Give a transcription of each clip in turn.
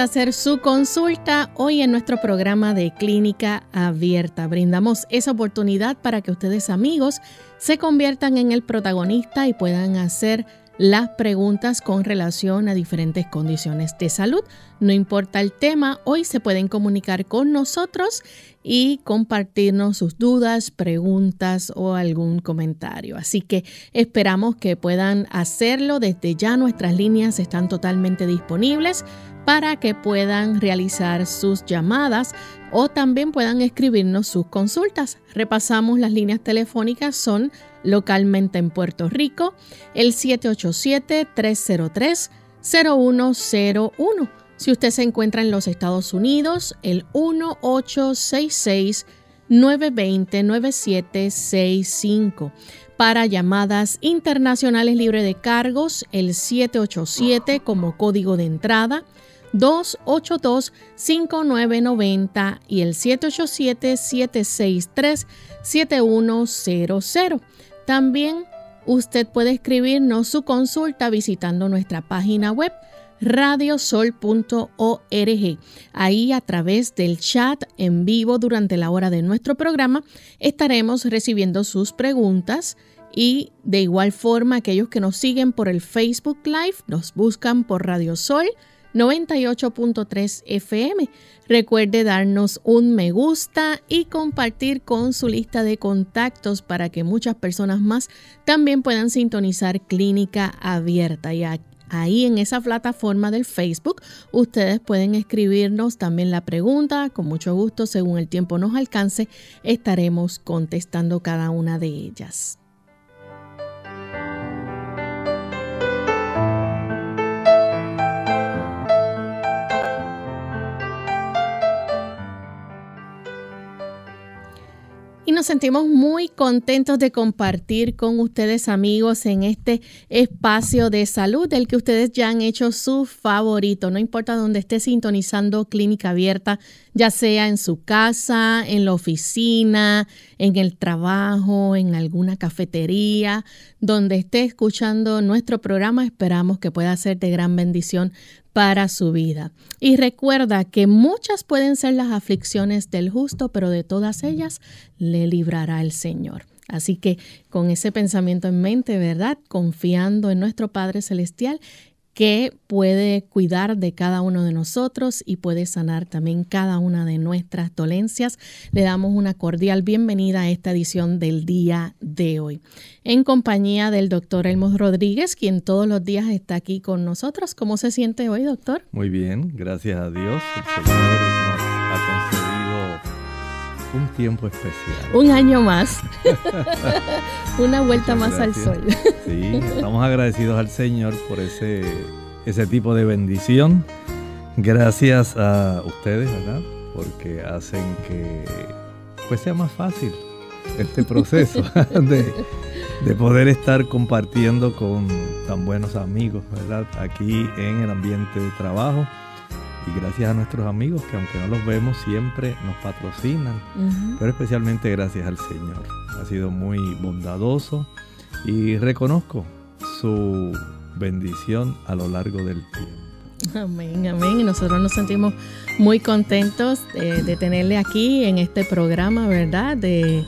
Hacer su consulta hoy en nuestro programa de Clínica Abierta. Brindamos esa oportunidad para que ustedes amigos se conviertan en el protagonista y puedan hacer las preguntas con relación a diferentes condiciones de salud. No importa el tema, hoy se pueden comunicar con nosotros y compartirnos sus dudas, preguntas o algún comentario. Así que esperamos que puedan hacerlo. Desde ya nuestras líneas están totalmente disponibles para que puedan realizar sus llamadas o también puedan escribirnos sus consultas. Repasamos las líneas telefónicas, son localmente en Puerto Rico, el 787-303-0101. Si usted se encuentra en los Estados Unidos, el 1866-920-9765. Para llamadas internacionales libre de cargos, el 787 como código de entrada 282-5990 y el 787-763-7100. También usted puede escribirnos su consulta visitando nuestra página web radiosol.org. Ahí a través del chat en vivo durante la hora de nuestro programa estaremos recibiendo sus preguntas y de igual forma aquellos que nos siguen por el Facebook Live nos buscan por Radio Sol 98.3 FM. Recuerde darnos un me gusta y compartir con su lista de contactos para que muchas personas más también puedan sintonizar Clínica Abierta. Y ahí en esa plataforma del Facebook ustedes pueden escribirnos también la pregunta. Con mucho gusto, según el tiempo nos alcance, estaremos contestando cada una de ellas. Y nos sentimos muy contentos de compartir con ustedes amigos en este espacio de salud del que ustedes ya han hecho su favorito, no importa dónde esté sintonizando Clínica Abierta, ya sea en su casa, en la oficina, en el trabajo, en alguna cafetería, donde esté escuchando nuestro programa, esperamos que pueda ser de gran bendición para su vida. Y recuerda que muchas pueden ser las aflicciones del justo, pero de todas ellas le librará el Señor. Así que con ese pensamiento en mente, ¿verdad? Confiando en nuestro Padre Celestial, que puede cuidar de cada uno de nosotros y puede sanar también cada una de nuestras dolencias. Le damos una cordial bienvenida a esta edición del día de hoy, en compañía del doctor Elmo Rodríguez, quien todos los días está aquí con nosotros. ¿Cómo se siente hoy, doctor? Muy bien, gracias a Dios. El Señor nos un tiempo especial. Un año más. Una vuelta más al sol. sí, estamos agradecidos al Señor por ese, ese tipo de bendición. Gracias a ustedes, ¿verdad? Porque hacen que pues sea más fácil este proceso de, de poder estar compartiendo con tan buenos amigos, ¿verdad? Aquí en el ambiente de trabajo y gracias a nuestros amigos que aunque no los vemos siempre nos patrocinan, pero especialmente gracias al Señor. Ha sido muy bondadoso y reconozco su bendición a lo largo del tiempo. Amén, amén. Y nosotros nos sentimos muy contentos de, tenerle aquí en este programa, ¿verdad? De,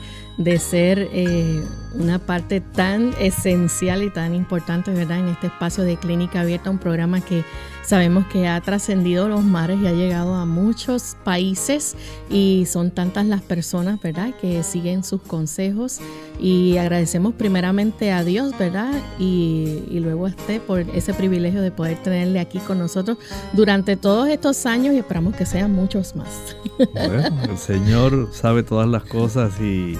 ser... Eh, una parte tan esencial y tan importante, ¿verdad? En este espacio de Clínica Abierta, un programa que sabemos que ha trascendido los mares y ha llegado a muchos países y son tantas las personas, ¿verdad? Que siguen sus consejos y agradecemos primeramente a Dios, ¿verdad? Y, y luego a usted por ese privilegio de poder tenerle aquí con nosotros durante todos estos años y esperamos que sean muchos más. Bueno, el Señor sabe todas las cosas y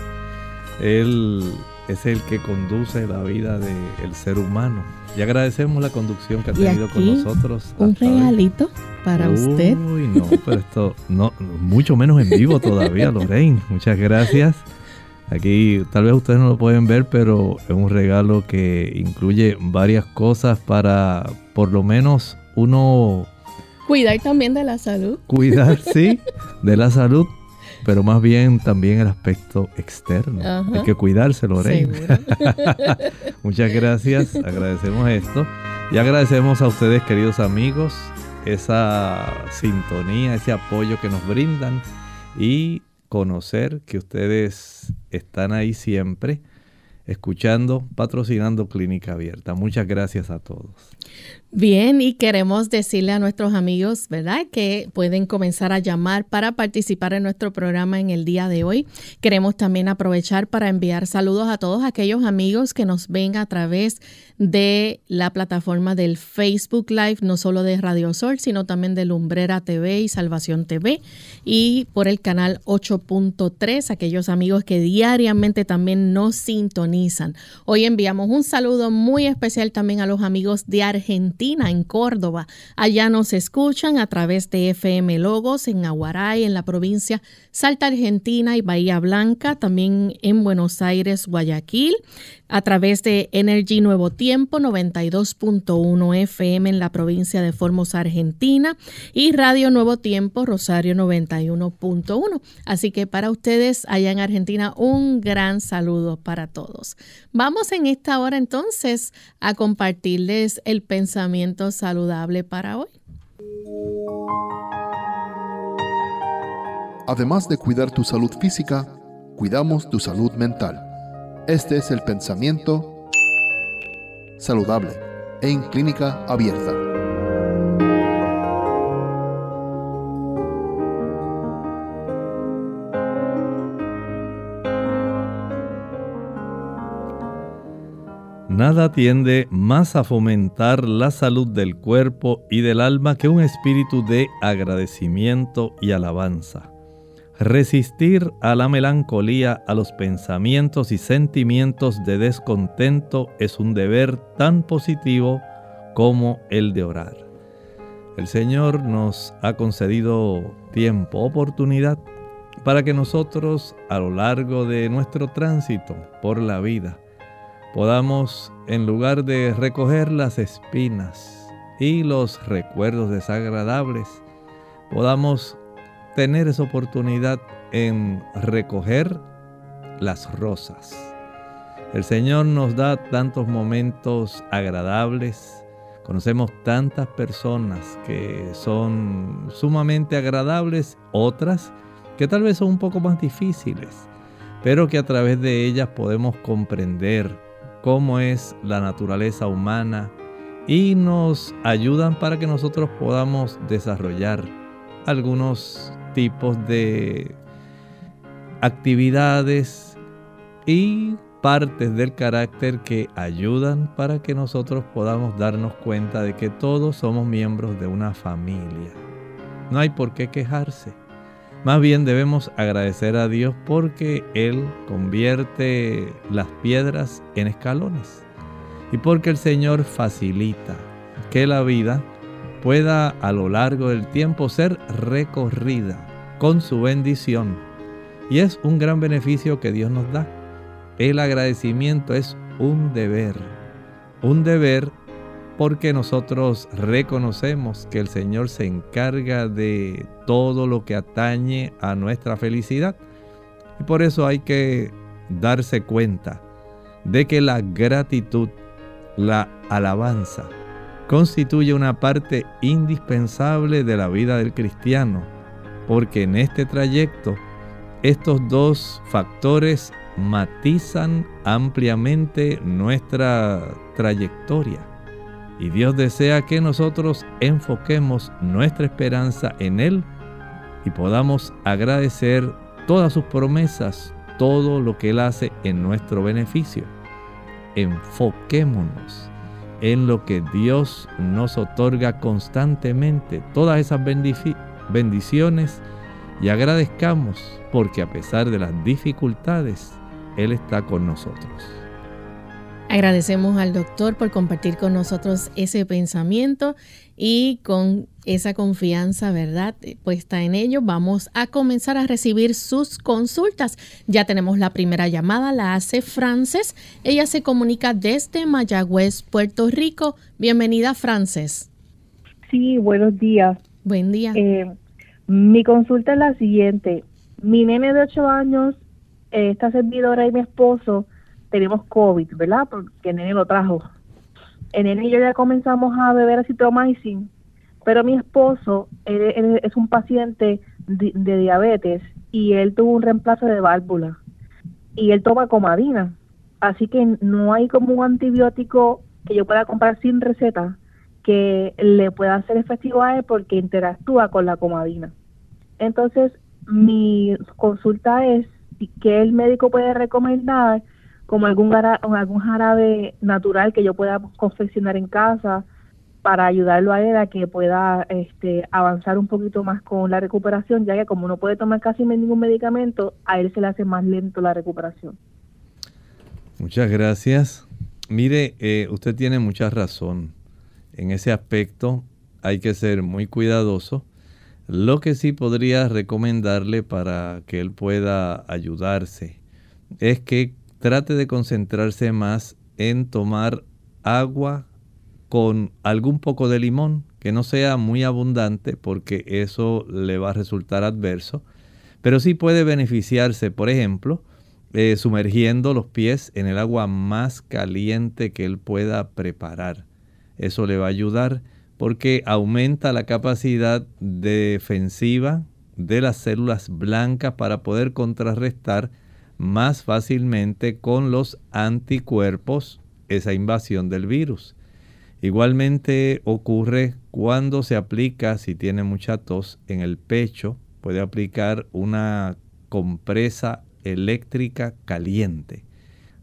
Él es el que conduce la vida del ser humano. Y agradecemos la conducción que ha tenido con nosotros. Un regalito para usted. Uy, no, pero esto, no, mucho menos en vivo todavía, Lorraine. Muchas gracias. Aquí tal vez ustedes no lo pueden ver, pero es un regalo que incluye varias cosas para por lo menos uno... Cuidar también de la salud. Cuidar, sí, de la salud, pero más bien también el aspecto externo. Hay que cuidarse, Lorena. Muchas gracias, agradecemos esto y agradecemos a ustedes, queridos amigos, esa sintonía, ese apoyo que nos brindan y conocer que ustedes están ahí siempre escuchando, patrocinando Clínica Abierta. Muchas gracias a todos. Bien, y queremos decirle a nuestros amigos, ¿verdad?, que pueden comenzar a llamar para participar en nuestro programa en el día de hoy. Queremos también aprovechar para enviar saludos a todos aquellos amigos que nos ven a través de la plataforma del Facebook Live, no solo de Radio Sol, sino también de Lumbrera TV y Salvación TV, y por el canal 8.3, aquellos amigos que diariamente también nos sintonizan. Hoy enviamos un saludo muy especial también a los amigos de Argentina en Córdoba. Allá nos escuchan a través de FM Logos en Aguaray, en la provincia Salta Argentina y Bahía Blanca, también en Buenos Aires, Guayaquil, a través de Energy Nuevo Tiempo 92.1 FM en la provincia de Formosa, Argentina, y Radio Nuevo Tiempo Rosario 91.1. Así que para ustedes allá en Argentina, un gran saludo para todos. Vamos en esta hora entonces a compartirles el pensamiento saludable para hoy. Además de cuidar tu salud física, cuidamos tu salud mental. Este es el pensamiento saludable en clínica abierta. Nada tiende más a fomentar la salud del cuerpo y del alma que un espíritu de agradecimiento y alabanza. Resistir a la melancolía, a los pensamientos y sentimientos de descontento es un deber tan positivo como el de orar. El Señor nos ha concedido tiempo, oportunidad, para que nosotros a lo largo de nuestro tránsito por la vida podamos, en lugar de recoger las espinas y los recuerdos desagradables, podamos tener esa oportunidad en recoger las rosas. El Señor nos da tantos momentos agradables. Conocemos tantas personas que son sumamente agradables, otras que tal vez son un poco más difíciles, pero que a través de ellas podemos comprender cómo es la naturaleza humana y nos ayudan para que nosotros podamos desarrollar algunos tipos de actividades y partes del carácter que ayudan para que nosotros podamos darnos cuenta de que todos somos miembros de una familia. No hay por qué quejarse. Más bien debemos agradecer a Dios porque Él convierte las piedras en escalones y porque el Señor facilita que la vida pueda a lo largo del tiempo ser recorrida con su bendición. Y es un gran beneficio que Dios nos da. El agradecimiento es un deber, un deber porque nosotros reconocemos que el Señor se encarga de todo lo que atañe a nuestra felicidad. Y por eso hay que darse cuenta de que la gratitud, la alabanza, constituye una parte indispensable de la vida del cristiano, porque en este trayecto estos dos factores matizan ampliamente nuestra trayectoria. Y Dios desea que nosotros enfoquemos nuestra esperanza en Él y podamos agradecer todas sus promesas, todo lo que Él hace en nuestro beneficio. Enfoquémonos en lo que Dios nos otorga constantemente, todas esas bendiciones, y agradezcamos porque a pesar de las dificultades, Él está con nosotros. Agradecemos al doctor por compartir con nosotros ese pensamiento y con esa confianza, ¿verdad? Puesta en ello, vamos a comenzar a recibir sus consultas. Ya tenemos la primera llamada, la hace Frances. Ella se comunica desde Mayagüez, Puerto Rico. Bienvenida, Frances. Sí, buenos días. Buen día. Eh, mi consulta es la siguiente. Mi nene de 8 años, eh, esta servidora y mi esposo tenemos COVID, ¿verdad? Porque el nene lo trajo. En el y yo ya comenzamos a beber acitromycin, pero mi esposo es un paciente de, diabetes y él tuvo un reemplazo de válvula y él toma comadina. Así que no hay como un antibiótico que yo pueda comprar sin receta que le pueda ser efectivo a él porque interactúa con la comadina. Entonces, mi consulta es que el médico puede recomendar como algún, algún jarabe natural que yo pueda confeccionar en casa para ayudarlo a él a que pueda este, avanzar un poquito más con la recuperación, ya que como no puede tomar casi ningún medicamento, a él se le hace más lento la recuperación. Muchas gracias. Mire, eh, usted tiene mucha razón. En ese aspecto hay que ser muy cuidadoso. Lo que sí podría recomendarle para que él pueda ayudarse es que trate de concentrarse más en tomar agua con algún poco de limón, que no sea muy abundante porque eso le va a resultar adverso, pero sí puede beneficiarse, por ejemplo, eh, sumergiendo los pies en el agua más caliente que él pueda preparar. Eso le va a ayudar porque aumenta la capacidad defensiva de las células blancas para poder contrarrestar más fácilmente con los anticuerpos esa invasión del virus. Igualmente ocurre cuando se aplica, si tiene mucha tos, en el pecho, puede aplicar una compresa eléctrica caliente.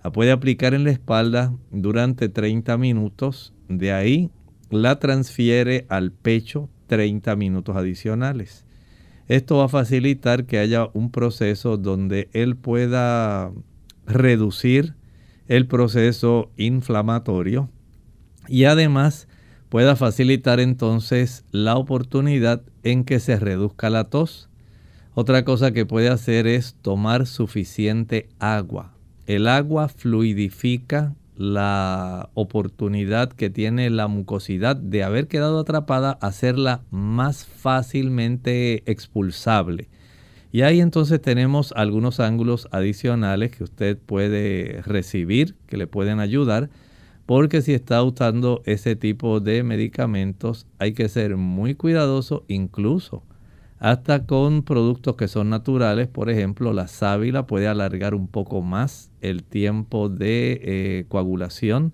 La puede aplicar en la espalda durante 30 minutos, de ahí la transfiere al pecho 30 minutos adicionales. Esto va a facilitar que haya un proceso donde él pueda reducir el proceso inflamatorio y además pueda facilitar entonces la oportunidad en que se reduzca la tos. Otra cosa que puede hacer es tomar suficiente agua. El agua fluidifica la oportunidad que tiene la mucosidad de haber quedado atrapada, hacerla más fácilmente expulsable. Y ahí entonces tenemos algunos ángulos adicionales que usted puede recibir, que le pueden ayudar, porque si está usando ese tipo de medicamentos hay que ser muy cuidadoso incluso hasta con productos que son naturales. Por ejemplo, la sábila puede alargar un poco más el tiempo de eh, coagulación.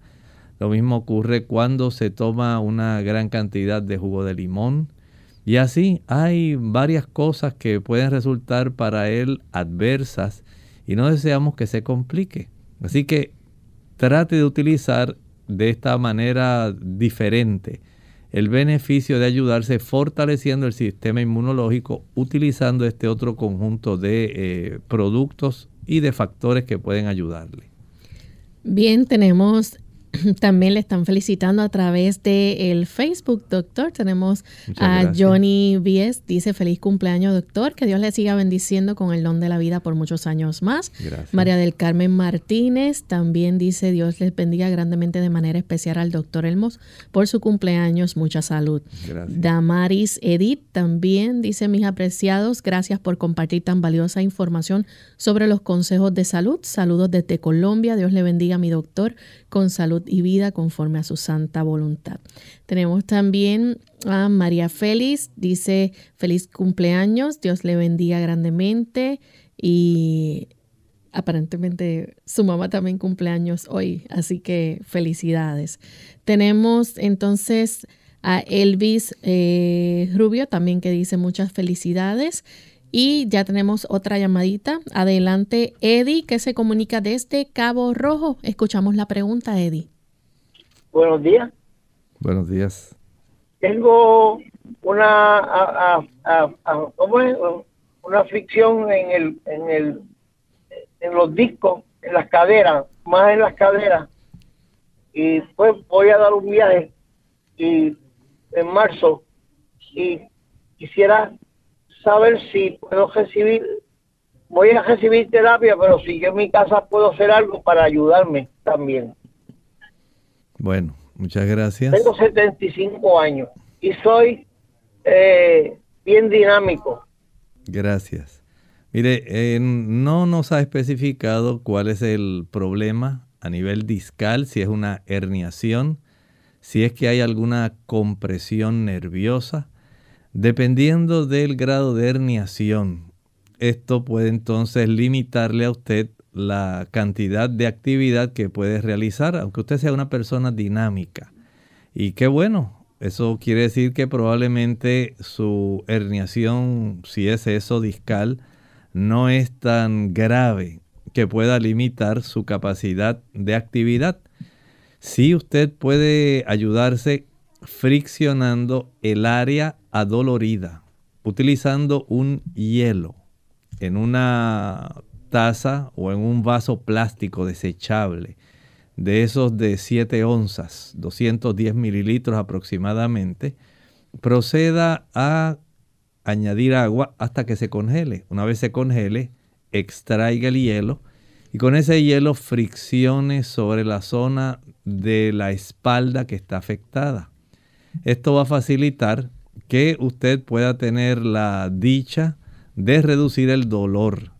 Lo mismo ocurre cuando se toma una gran cantidad de jugo de limón. Y así hay varias cosas que pueden resultar para él adversas y no deseamos que se complique. Así que trate de utilizar de esta manera diferente el beneficio de ayudarse fortaleciendo el sistema inmunológico utilizando este otro conjunto de eh, productos y de factores que pueden ayudarle. Bien, tenemos también le están felicitando a través de el Facebook, doctor. Tenemos a Johnny Vies, dice feliz cumpleaños, doctor. Que Dios le siga bendiciendo con el don de la vida por muchos años más. María del Carmen Martínez también dice Dios les bendiga grandemente de manera especial al doctor Elmos por su cumpleaños. Mucha salud. Damaris Edith también dice mis apreciados, gracias por compartir tan valiosa información sobre los consejos de salud. Saludos desde Colombia. Dios le bendiga a mi doctor con salud y vida conforme a su santa voluntad. Tenemos también a María Félix, dice feliz cumpleaños, Dios le bendiga grandemente y aparentemente su mamá también cumpleaños hoy, así que felicidades. Tenemos entonces a Elvis eh, Rubio también que dice muchas felicidades. Y ya tenemos otra llamadita. Adelante, Eddie, que se comunica desde Cabo Rojo. Escuchamos la pregunta, Eddie. Buenos días. Buenos días. Tengo una, a, una fricción en el, en el, en los discos, en las caderas, más en las caderas. Y pues voy a dar un viaje y en marzo y quisiera saber si puedo recibir, voy a recibir terapia, pero si yo en mi casa puedo hacer algo para ayudarme también. Bueno, muchas gracias. Tengo 75 años y soy eh, bien dinámico. Gracias. Mire, eh, no nos ha especificado cuál es el problema a nivel discal, si es una herniación, si es que hay alguna compresión nerviosa Dependiendo del grado de herniación, esto puede entonces limitarle a usted la cantidad de actividad que puede realizar, aunque usted sea una persona dinámica. Y qué bueno, eso quiere decir que probablemente su herniación, si es eso discal, no es tan grave que pueda limitar su capacidad de actividad. Si usted puede ayudarse friccionando el área adolorida, utilizando un hielo en una taza o en un vaso plástico desechable de esos de 7 onzas, 210 mililitros aproximadamente, proceda a añadir agua hasta que se congele. Una vez se congele, extraiga el hielo y con ese hielo friccione sobre la zona de la espalda que está afectada. Esto va a facilitar que usted pueda tener la dicha de reducir el dolor.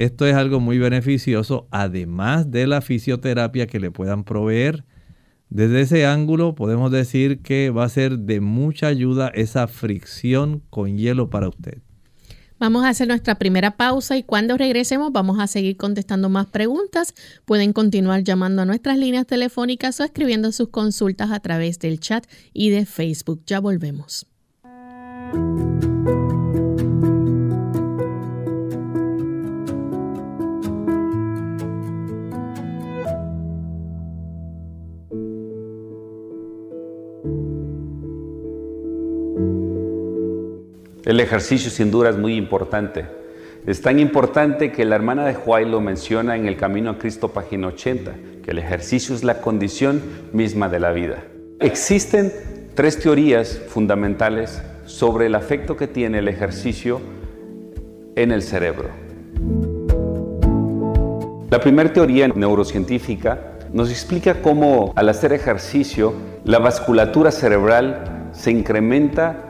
Esto es algo muy beneficioso, además de la fisioterapia que le puedan proveer. Desde ese ángulo podemos decir que va a ser de mucha ayuda esa fricción con hielo para usted. Vamos a hacer nuestra primera pausa y cuando regresemos vamos a seguir contestando más preguntas. Pueden continuar llamando a nuestras líneas telefónicas o escribiendo sus consultas a través del chat y de Facebook. Ya volvemos. El ejercicio sin duda es muy importante. Es tan importante que la hermana de Juárez lo menciona en el Camino a Cristo, página 80, que el ejercicio es la condición misma de la vida. Existen tres teorías fundamentales sobre el afecto que tiene el ejercicio en el cerebro. La primera teoría neurocientífica nos explica cómo al hacer ejercicio la vasculatura cerebral se incrementa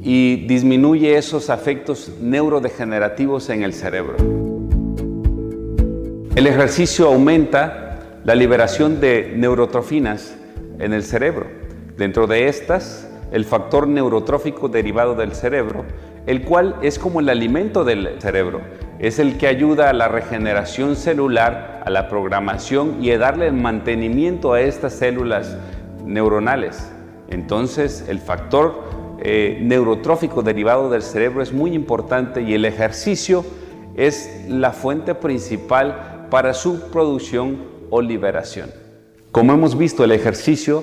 y disminuye esos afectos neurodegenerativos en el cerebro. El ejercicio aumenta la liberación de neurotrofinas en el cerebro. Dentro de estas, el factor neurotrófico derivado del cerebro, el cual es como el alimento del cerebro, es el que ayuda a la regeneración celular, a la programación y a darle el mantenimiento a estas células neuronales. Entonces, el factor eh, neurotrófico derivado del cerebro es muy importante y el ejercicio es la fuente principal para su producción o liberación. Como hemos visto, el ejercicio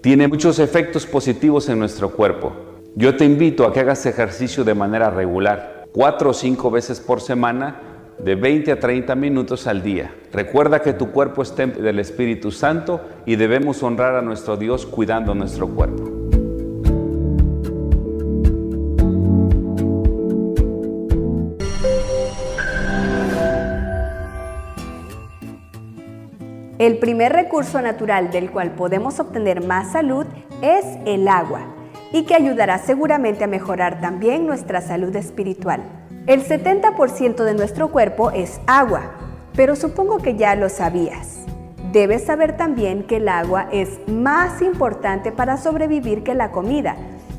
tiene muchos efectos positivos en nuestro cuerpo. Yo te invito a que hagas ejercicio de manera regular, cuatro o cinco veces por semana, de 20 a 30 minutos al día. Recuerda que tu cuerpo es del Espíritu Santo y debemos honrar a nuestro Dios cuidando nuestro cuerpo. El primer recurso natural del cual podemos obtener más salud es el agua y que ayudará seguramente a mejorar también nuestra salud espiritual. El 70% de nuestro cuerpo es agua, pero supongo que ya lo sabías. Debes saber también que el agua es más importante para sobrevivir que la comida,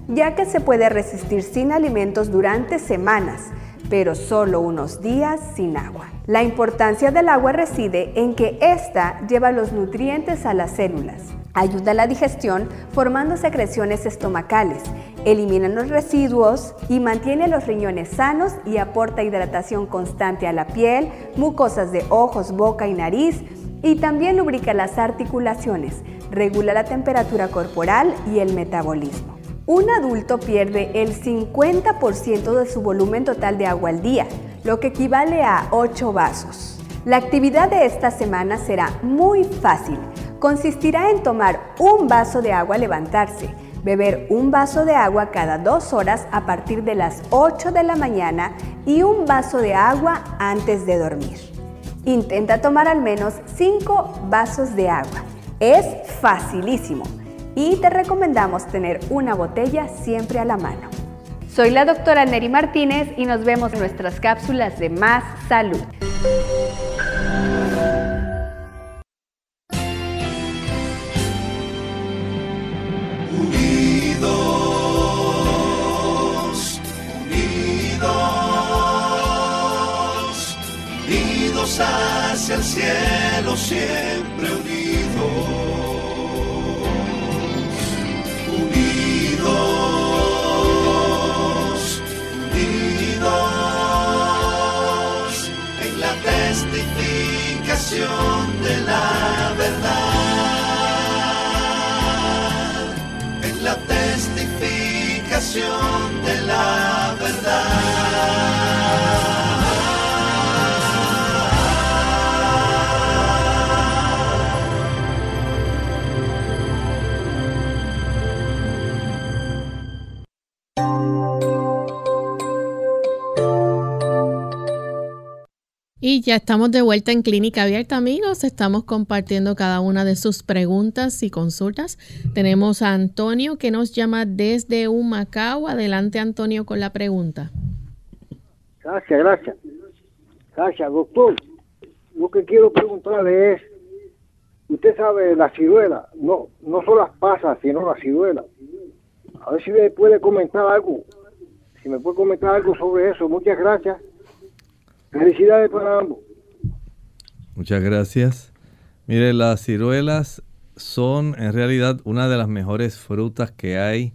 ya que se puede resistir sin alimentos durante semanas, pero solo unos días sin agua. La importancia del agua reside en que ésta lleva los nutrientes a las células, ayuda a la digestión formando secreciones estomacales, elimina los residuos y mantiene los riñones sanos y aporta hidratación constante a la piel, mucosas de ojos, boca y nariz, y también lubrica las articulaciones, regula la temperatura corporal y el metabolismo. Un adulto pierde el 50% de su volumen total de agua al día, lo que equivale a 8 vasos. La actividad de esta semana será muy fácil. Consistirá en tomar un vaso de agua al levantarse, beber un vaso de agua cada dos horas a partir de las 8 de la mañana y un vaso de agua antes de dormir. Intenta tomar al menos 5 vasos de agua. Es facilísimo y te recomendamos tener una botella siempre a la mano. Soy la doctora Neri Martínez y nos vemos en nuestras cápsulas de Más Salud. hacia el cielo siempre de la verdad, en la testificación ya estamos de vuelta en Clínica Abierta, amigos. Estamos compartiendo cada una de sus preguntas y consultas. Tenemos a Antonio que nos llama desde Humacao. Adelante, Antonio, con la pregunta. Gracias, gracias. Gracias, doctor. Lo que quiero preguntarle es, usted sabe la ciruela, no, no son las pasas, sino la ciruela. A ver si me puede comentar algo, si me puede comentar algo sobre eso. Muchas gracias. Felicidades para ambos. Muchas gracias. Mire, las ciruelas son en realidad una de las mejores frutas que hay.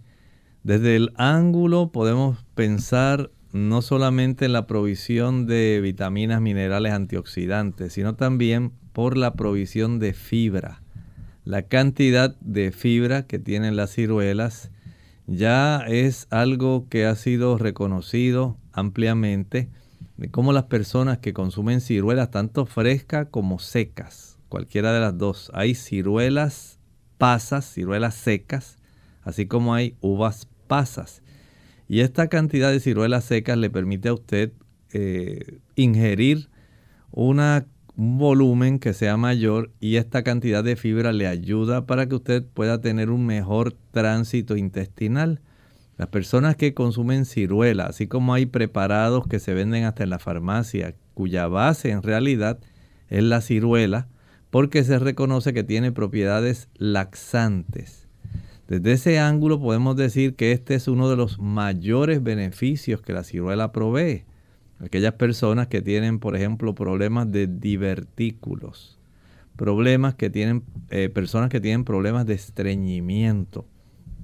Desde el ángulo podemos pensar no solamente en la provisión de vitaminas, minerales, antioxidantes, sino también por la provisión de fibra. La cantidad de fibra que tienen las ciruelas ya es algo que ha sido reconocido ampliamente de cómo las personas que consumen ciruelas, tanto frescas como secas, cualquiera de las dos, hay ciruelas pasas, ciruelas secas, así como hay uvas pasas. Y esta cantidad de ciruelas secas le permite a usted eh, ingerir un volumen que sea mayor y esta cantidad de fibra le ayuda para que usted pueda tener un mejor tránsito intestinal. Las personas que consumen ciruela, así como hay preparados que se venden hasta en la farmacia, cuya base en realidad es la ciruela, porque se reconoce que tiene propiedades laxantes. Desde ese ángulo podemos decir que este es uno de los mayores beneficios que la ciruela provee. Aquellas personas que tienen, por ejemplo, problemas de divertículos, problemas que tienen, eh, personas que tienen problemas de estreñimiento,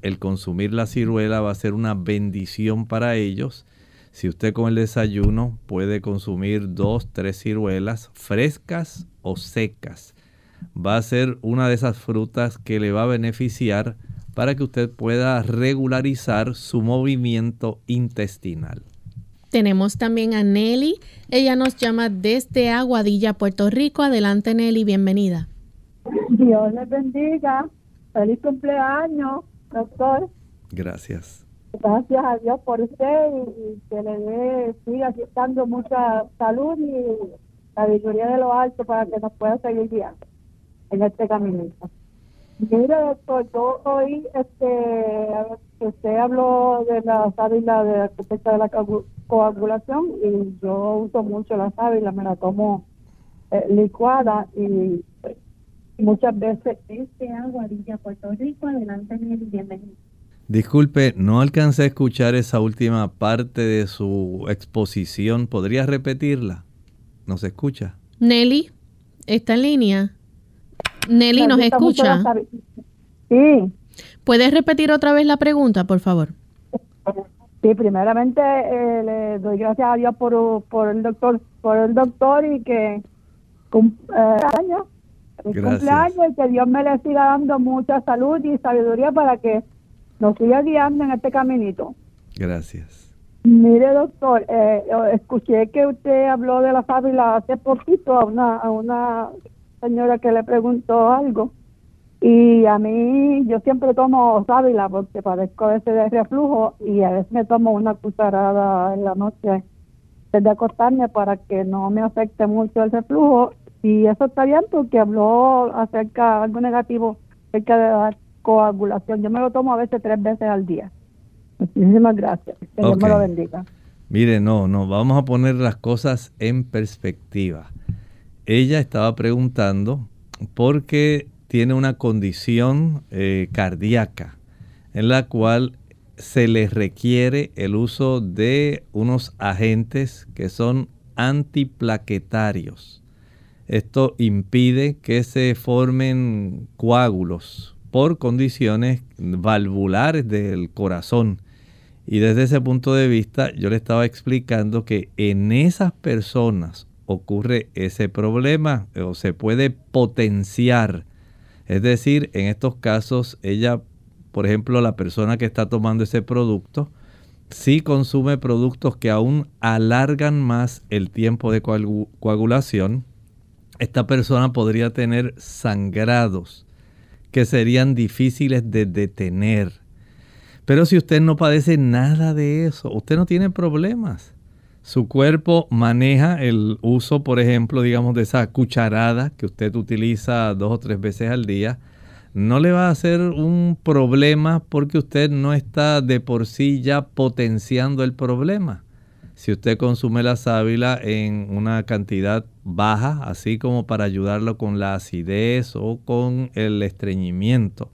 el consumir la ciruela va a ser una bendición para ellos. Si usted con el desayuno puede consumir dos, tres ciruelas frescas o secas, va a ser una de esas frutas que le va a beneficiar para que usted pueda regularizar su movimiento intestinal. Tenemos también a Nelly. Ella nos llama desde Aguadilla, Puerto Rico. Adelante, Nelly, bienvenida. Dios les bendiga. Feliz cumpleaños doctor. Gracias. Gracias a Dios por usted y, que le dé, siga dando mucha salud y la victoria de lo alto para que nos pueda seguir guiando. en este caminito. Mire, doctor, yo oí este, usted habló de la sábila de respecto de la coagu- coagulación y yo uso mucho la sábila, me la tomo eh, licuada y pues, muchas veces Este Aguadilla, Puerto Rico, adelante, Nelly, bienvenido. Disculpe, no alcancé a escuchar esa última parte de su exposición. ¿Podría repetirla? ¿Nos escucha? Nelly, ¿está en línea? Nelly, ¿nos escucha? Sí, ¿Puedes repetir otra vez la pregunta, por favor? sí, primeramente eh, le doy gracias a Dios por, por el doctor, por el doctor y que eh, años, el Gracias. cumpleaños y que Dios me le siga dando mucha salud y sabiduría para que nos siga guiando en este caminito. Gracias. Mire, doctor, eh, escuché que usted habló de la sábila hace poquito a una, a una señora que le preguntó algo. Y a mí, yo siempre tomo sábila porque padezco a veces de reflujo y a veces me tomo una cucharada en la noche antes de acostarme para que no me afecte mucho el reflujo. Y eso está bien porque habló acerca, algo negativo acerca de la coagulación. Yo me lo tomo a veces tres veces al día. Muchísimas gracias. Que Dios me lo bendiga. Mire, no, no, vamos a poner las cosas en perspectiva. Ella estaba preguntando porque tiene una condición eh, cardíaca en la cual se le requiere el uso de unos agentes que son antiplaquetarios. Esto impide que se formen coágulos por condiciones valvulares del corazón. Y desde ese punto de vista yo le estaba explicando que en esas personas ocurre ese problema o se puede potenciar. Es decir, en estos casos ella, por ejemplo, la persona que está tomando ese producto, si consume productos que aún alargan más el tiempo de coagu- coagulación, esta persona podría tener sangrados que serían difíciles de detener. Pero si usted no padece nada de eso, usted no tiene problemas. Su cuerpo maneja el uso, por ejemplo, digamos, de esa cucharada que usted utiliza dos o tres veces al día. No le va a hacer un problema porque usted no está de por sí ya potenciando el problema. Si usted consume la sábila en una cantidad baja, así como para ayudarlo con la acidez o con el estreñimiento,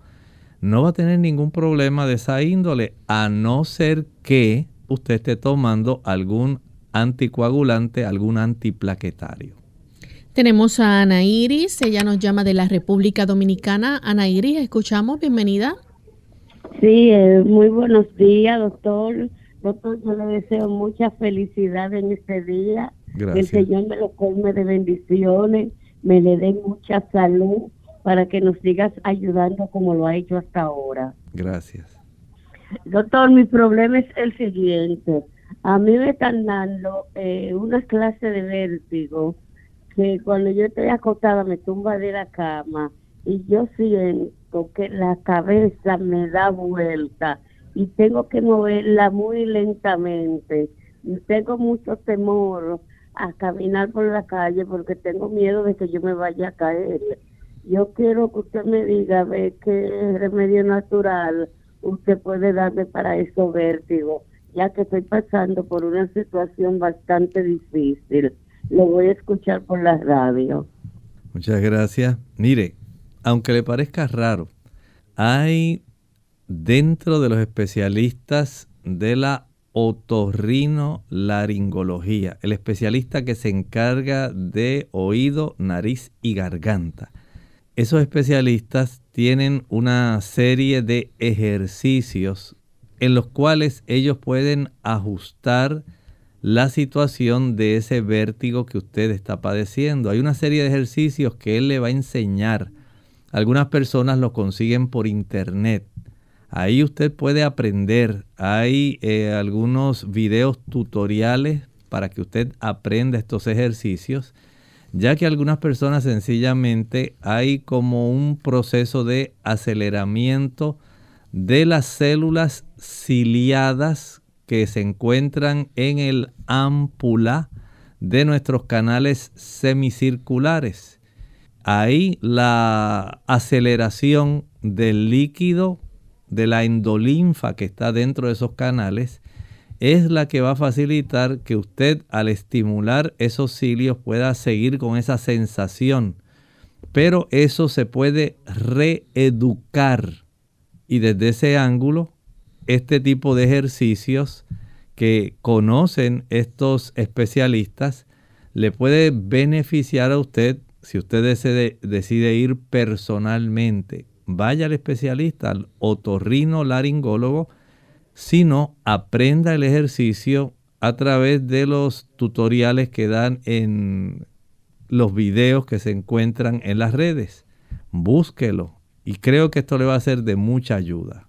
no va a tener ningún problema de esa índole, a no ser que usted esté tomando algún anticoagulante, algún antiplaquetario. Tenemos a Ana Iris, ella nos llama de la República Dominicana. Ana Iris, escuchamos, bienvenida. Sí, eh, muy buenos días, doctor. Doctor, yo le deseo mucha felicidad en este día. Gracias. Que el Señor me lo colme de bendiciones, me le dé mucha salud para que nos sigas ayudando como lo ha hecho hasta ahora. Gracias. Doctor, mi problema es el siguiente. A mí me están dando eh, una clase de vértigo que cuando yo estoy acostada me tumba de la cama y yo siento que la cabeza me da vuelta y tengo que moverla muy lentamente. Y tengo mucho temor a caminar por la calle porque tengo miedo de que yo me vaya a caer. Yo quiero que usted me diga a ver qué remedio natural usted puede darme para esos vértigos, ya que estoy pasando por una situación bastante difícil. Lo voy a escuchar por la radio. Muchas gracias. Mire, aunque le parezca raro, hay dentro de los especialistas de la otorrinolaringología, el especialista que se encarga de oído, nariz y garganta. Esos especialistas tienen una serie de ejercicios en los cuales ellos pueden ajustar la situación de ese vértigo que usted está padeciendo. Hay una serie de ejercicios que él le va a enseñar. Algunas personas lo consiguen por internet. Ahí usted puede aprender. Hay eh, algunos videos tutoriales para que usted aprenda estos ejercicios, ya que algunas personas sencillamente hay como un proceso de aceleramiento de las células ciliadas que se encuentran en el ámpula de nuestros canales semicirculares. ahí la aceleración del líquido de la endolinfa que está dentro de esos canales es la que va a facilitar que usted al estimular esos cilios pueda seguir con esa sensación. Pero eso se puede reeducar. Y desde ese ángulo, este tipo de ejercicios que conocen estos especialistas le puede beneficiar a usted si usted decide, decide ir personalmente. Vaya al especialista, al otorrino laringólogo, sino aprenda el ejercicio a través de los tutoriales que dan en los videos que se encuentran en las redes. Búsquelo y creo que esto le va a ser de mucha ayuda.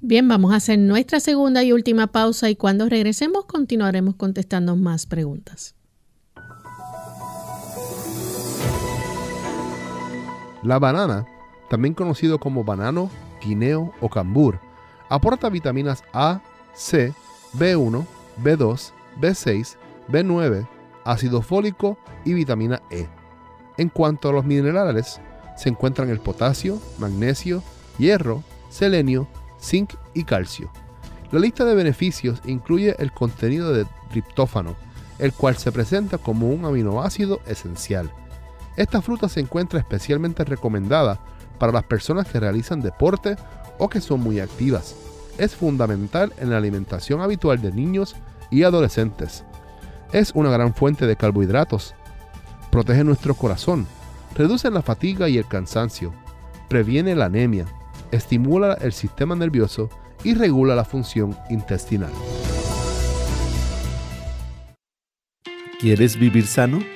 Bien, vamos a hacer nuestra segunda y última pausa y cuando regresemos continuaremos contestando más preguntas. La banana, también conocido como banano, guineo o cambur, aporta vitaminas A, C, B1, B2, B6, B9, ácido fólico y vitamina E. En cuanto a los minerales, se encuentran el potasio, magnesio, hierro, selenio, zinc y calcio. La lista de beneficios incluye el contenido de triptófano, el cual se presenta como un aminoácido esencial. Esta fruta se encuentra especialmente recomendada para las personas que realizan deporte o que son muy activas. Es fundamental en la alimentación habitual de niños y adolescentes. Es una gran fuente de carbohidratos. Protege nuestro corazón, reduce la fatiga y el cansancio, previene la anemia, estimula el sistema nervioso y regula la función intestinal. ¿Quieres vivir sano?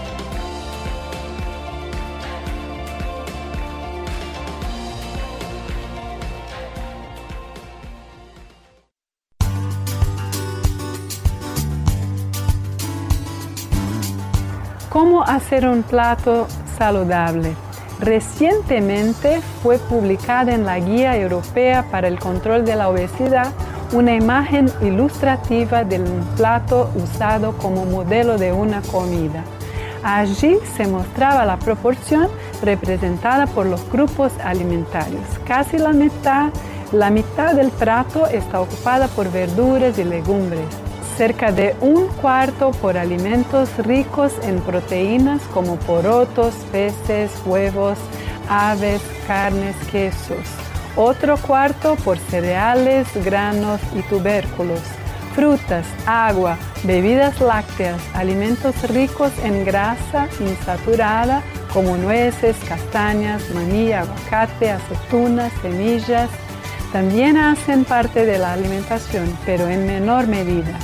Hacer un plato saludable? Recientemente fue publicada en la Guía Europea para el Control de la Obesidad una imagen ilustrativa de un plato usado como modelo de una comida. Allí se mostraba la proporción representada por los grupos alimentarios. Casi la mitad, la mitad del plato está ocupada por verduras y legumbres. Cerca de un cuarto por alimentos ricos en proteínas como porotos, peces, huevos, aves, carnes, quesos. Otro cuarto por cereales, granos y tubérculos, frutas, agua, bebidas lácteas, alimentos ricos en grasa insaturada como nueces, castañas, maní, aguacate, aceitunas, semillas, también hacen parte de la alimentación, pero en menor medida.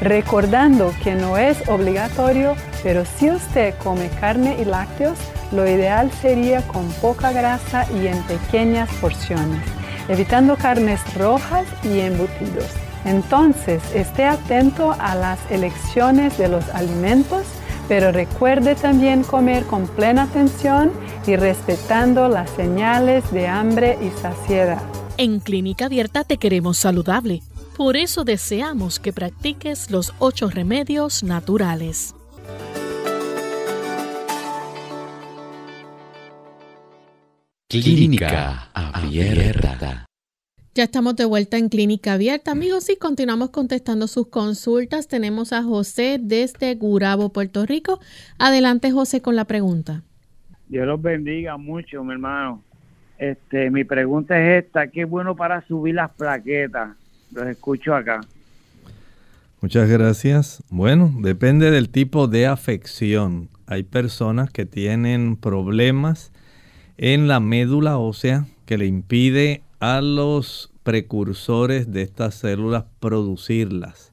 Recordando que no es obligatorio, pero si usted come carne y lácteos, lo ideal sería con poca grasa y en pequeñas porciones, evitando carnes rojas y embutidos. Entonces, esté atento a las elecciones de los alimentos, pero recuerde también comer con plena atención y respetando las señales de hambre y saciedad. En Clínica Abierta te queremos saludable. Por eso deseamos que practiques los ocho remedios naturales. Clínica Abierta. Ya estamos de vuelta en Clínica Abierta, amigos, y continuamos contestando sus consultas. Tenemos a José desde Gurabo, Puerto Rico. Adelante, José, con la pregunta. Dios los bendiga mucho, mi hermano. Este, mi pregunta es esta, ¿qué es bueno para subir las plaquetas? Los escucho acá. Muchas gracias. Bueno, depende del tipo de afección. Hay personas que tienen problemas en la médula ósea que le impide a los precursores de estas células producirlas.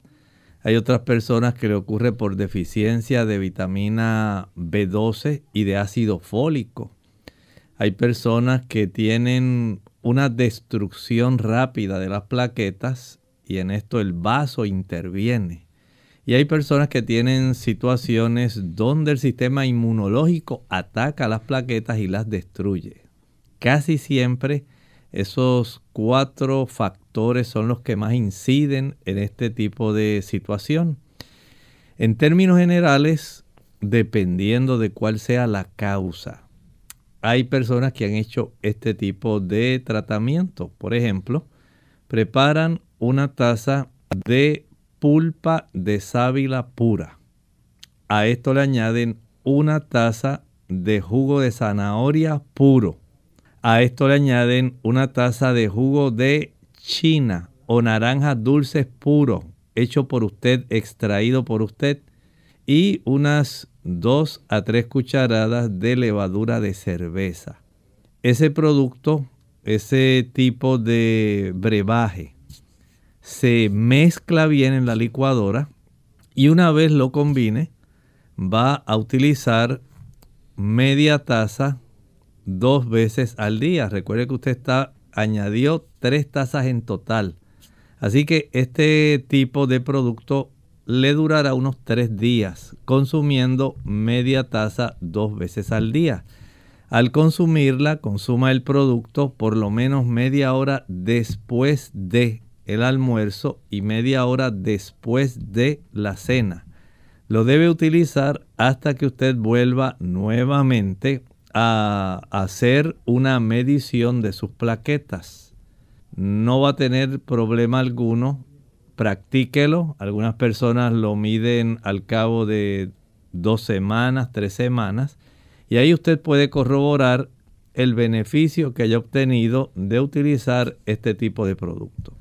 Hay otras personas que le ocurre por deficiencia de vitamina B12 y de ácido fólico. Hay personas que tienen una destrucción rápida de las plaquetas y en esto el vaso interviene. Y hay personas que tienen situaciones donde el sistema inmunológico ataca las plaquetas y las destruye. Casi siempre esos cuatro factores son los que más inciden en este tipo de situación. En términos generales, dependiendo de cuál sea la causa, hay personas que han hecho este tipo de tratamiento. Por ejemplo, preparan una taza de pulpa de sábila pura. A esto le añaden una taza de jugo de zanahoria puro. A esto le añaden una taza de jugo de china o naranjas dulces puro, hecho por usted, extraído por usted, y unas 2 a 3 cucharadas de levadura de cerveza. Ese producto, ese tipo de brebaje, se mezcla bien en la licuadora y una vez lo combine, va a utilizar media taza dos veces al día. Recuerde que usted está añadió tres tazas en total. Así que este tipo de producto le durará unos tres días, consumiendo media taza dos veces al día. Al consumirla, consuma el producto por lo menos media hora después de el almuerzo y media hora después de la cena. Lo debe utilizar hasta que usted vuelva nuevamente a hacer una medición de sus plaquetas. No va a tener problema alguno. Practíquelo. Algunas personas lo miden al cabo de dos semanas, tres semanas. Y ahí usted puede corroborar el beneficio que haya obtenido de utilizar este tipo de producto.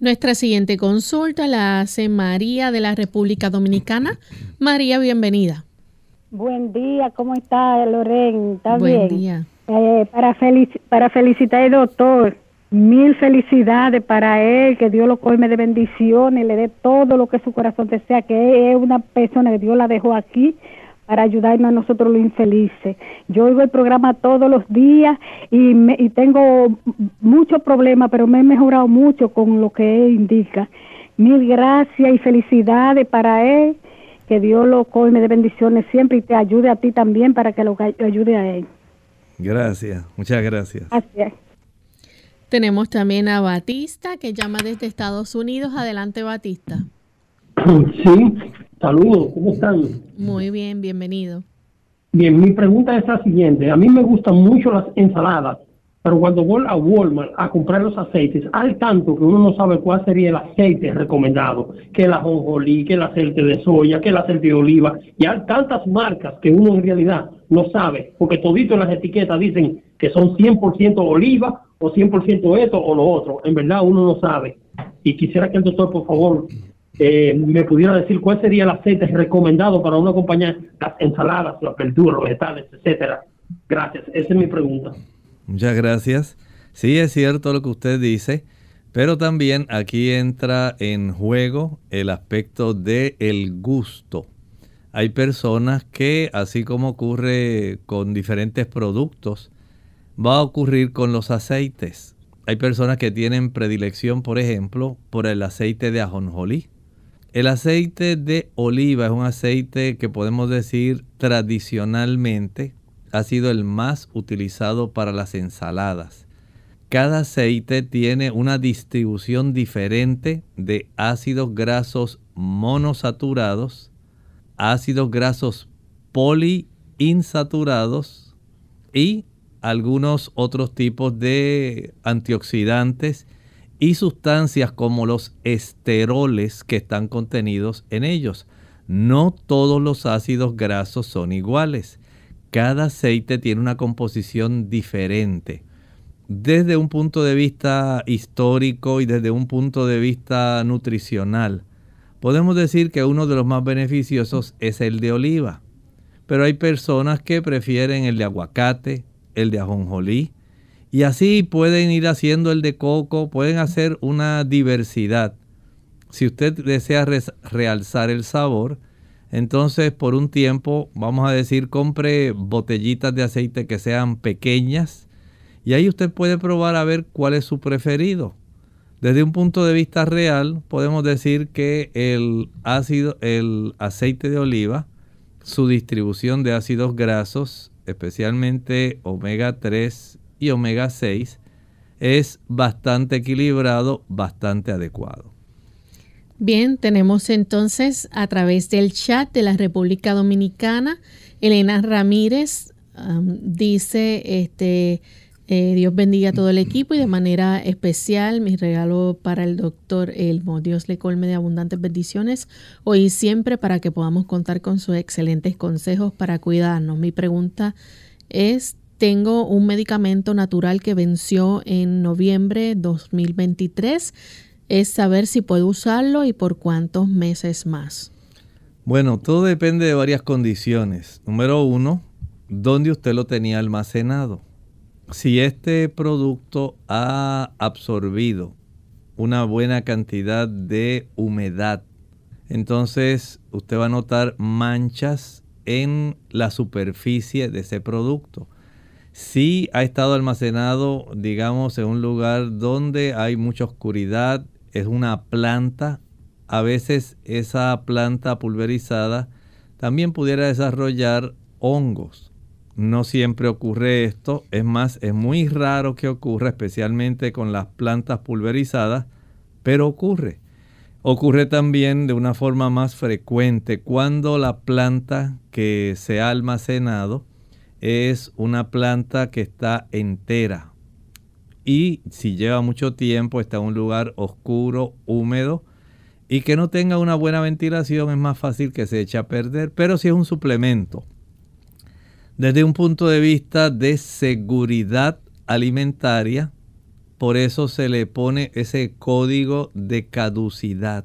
Nuestra siguiente consulta la hace María de la República Dominicana. María, bienvenida. Buen día, ¿cómo está Loren? ¿Está Buen bien? día. Eh, para, felici- para felicitar al doctor, mil felicidades para él, que Dios lo colme de bendiciones, le dé todo lo que su corazón desea, que es una persona que Dios la dejó aquí para ayudarnos a nosotros los infelices. Yo oigo el programa todos los días y, me- y tengo muchos problemas, pero me he mejorado mucho con lo que él indica. Mil gracias y felicidades para él. Que Dios lo colme de bendiciones siempre y te ayude a ti también para que lo ay- ayude a él. Gracias, muchas gracias. Gracias. Tenemos también a Batista que llama desde Estados Unidos. Adelante, Batista. Sí, saludos, ¿cómo están? Muy bien, bienvenido. Bien, mi pregunta es la siguiente. A mí me gustan mucho las ensaladas, pero cuando voy a Walmart a comprar los aceites, hay tanto que uno no sabe cuál sería el aceite recomendado, que el ajonjolí, que el aceite de soya, que el aceite de oliva, y hay tantas marcas que uno en realidad no sabe, porque todito en las etiquetas dicen que son 100% oliva o 100% esto o lo otro. En verdad uno no sabe. Y quisiera que el doctor, por favor, eh, me pudiera decir cuál sería el aceite recomendado para uno acompañar las ensaladas, las verduras, los vegetales, etcétera. Gracias. Esa es mi pregunta. Muchas gracias. Sí, es cierto lo que usted dice, pero también aquí entra en juego el aspecto del el gusto. Hay personas que, así como ocurre con diferentes productos, va a ocurrir con los aceites. Hay personas que tienen predilección, por ejemplo, por el aceite de ajonjolí. El aceite de oliva es un aceite que podemos decir tradicionalmente ha sido el más utilizado para las ensaladas. Cada aceite tiene una distribución diferente de ácidos grasos monosaturados, ácidos grasos poliinsaturados y algunos otros tipos de antioxidantes y sustancias como los esteroles que están contenidos en ellos. No todos los ácidos grasos son iguales. Cada aceite tiene una composición diferente. Desde un punto de vista histórico y desde un punto de vista nutricional, podemos decir que uno de los más beneficiosos es el de oliva. Pero hay personas que prefieren el de aguacate, el de ajonjolí, y así pueden ir haciendo el de coco, pueden hacer una diversidad. Si usted desea realzar el sabor, entonces por un tiempo, vamos a decir, compre botellitas de aceite que sean pequeñas y ahí usted puede probar a ver cuál es su preferido. Desde un punto de vista real, podemos decir que el ácido, el aceite de oliva, su distribución de ácidos grasos, especialmente omega 3 y omega 6, es bastante equilibrado, bastante adecuado. Bien, tenemos entonces a través del chat de la República Dominicana, Elena Ramírez dice, este, eh, Dios bendiga a todo el equipo y de manera especial mi regalo para el doctor Elmo. Dios le colme de abundantes bendiciones hoy y siempre para que podamos contar con sus excelentes consejos para cuidarnos. Mi pregunta es, tengo un medicamento natural que venció en noviembre 2023. Es saber si puedo usarlo y por cuántos meses más. Bueno, todo depende de varias condiciones. Número uno, ¿dónde usted lo tenía almacenado? Si este producto ha absorbido una buena cantidad de humedad, entonces usted va a notar manchas en la superficie de ese producto. Si ha estado almacenado, digamos, en un lugar donde hay mucha oscuridad, es una planta, a veces esa planta pulverizada también pudiera desarrollar hongos no siempre ocurre esto, es más, es muy raro que ocurra, especialmente con las plantas pulverizadas, pero ocurre. Ocurre también de una forma más frecuente cuando la planta que se ha almacenado es una planta que está entera. Y si lleva mucho tiempo está en un lugar oscuro, húmedo y que no tenga una buena ventilación es más fácil que se eche a perder, pero si es un suplemento desde un punto de vista de seguridad alimentaria, por eso se le pone ese código de caducidad,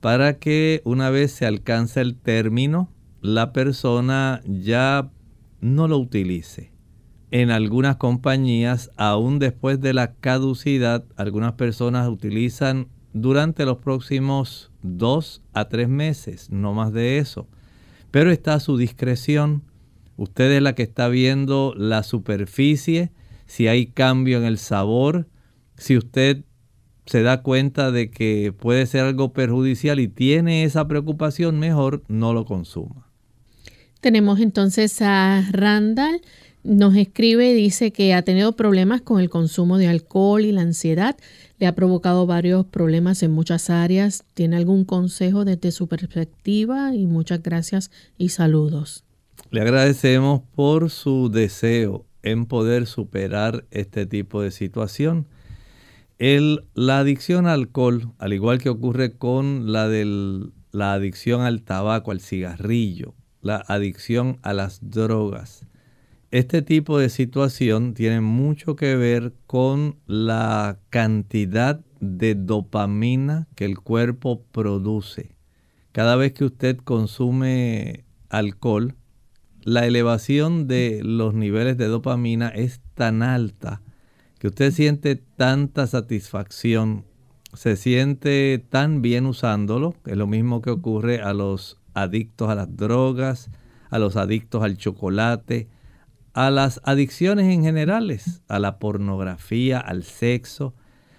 para que una vez se alcance el término, la persona ya no lo utilice. En algunas compañías, aún después de la caducidad, algunas personas utilizan durante los próximos dos a tres meses, no más de eso. Pero está a su discreción Usted es la que está viendo la superficie, si hay cambio en el sabor, si usted se da cuenta de que puede ser algo perjudicial y tiene esa preocupación, mejor no lo consuma. Tenemos entonces a Randall, nos escribe y dice que ha tenido problemas con el consumo de alcohol y la ansiedad, le ha provocado varios problemas en muchas áreas. ¿Tiene algún consejo desde su perspectiva? Y muchas gracias y saludos. Le agradecemos por su deseo en poder superar este tipo de situación. La adicción al alcohol, al igual que ocurre con la, del, la adicción al tabaco, al cigarrillo, la adicción a las drogas, este tipo de situación tiene mucho que ver con la cantidad de dopamina que el cuerpo produce. Cada vez que usted consume alcohol, la elevación de los niveles de dopamina es tan alta que usted siente tanta satisfacción, se siente tan bien usándolo, es lo mismo que ocurre a los adictos a las drogas, a los adictos al chocolate, a las adicciones en generales, a la pornografía, al sexo.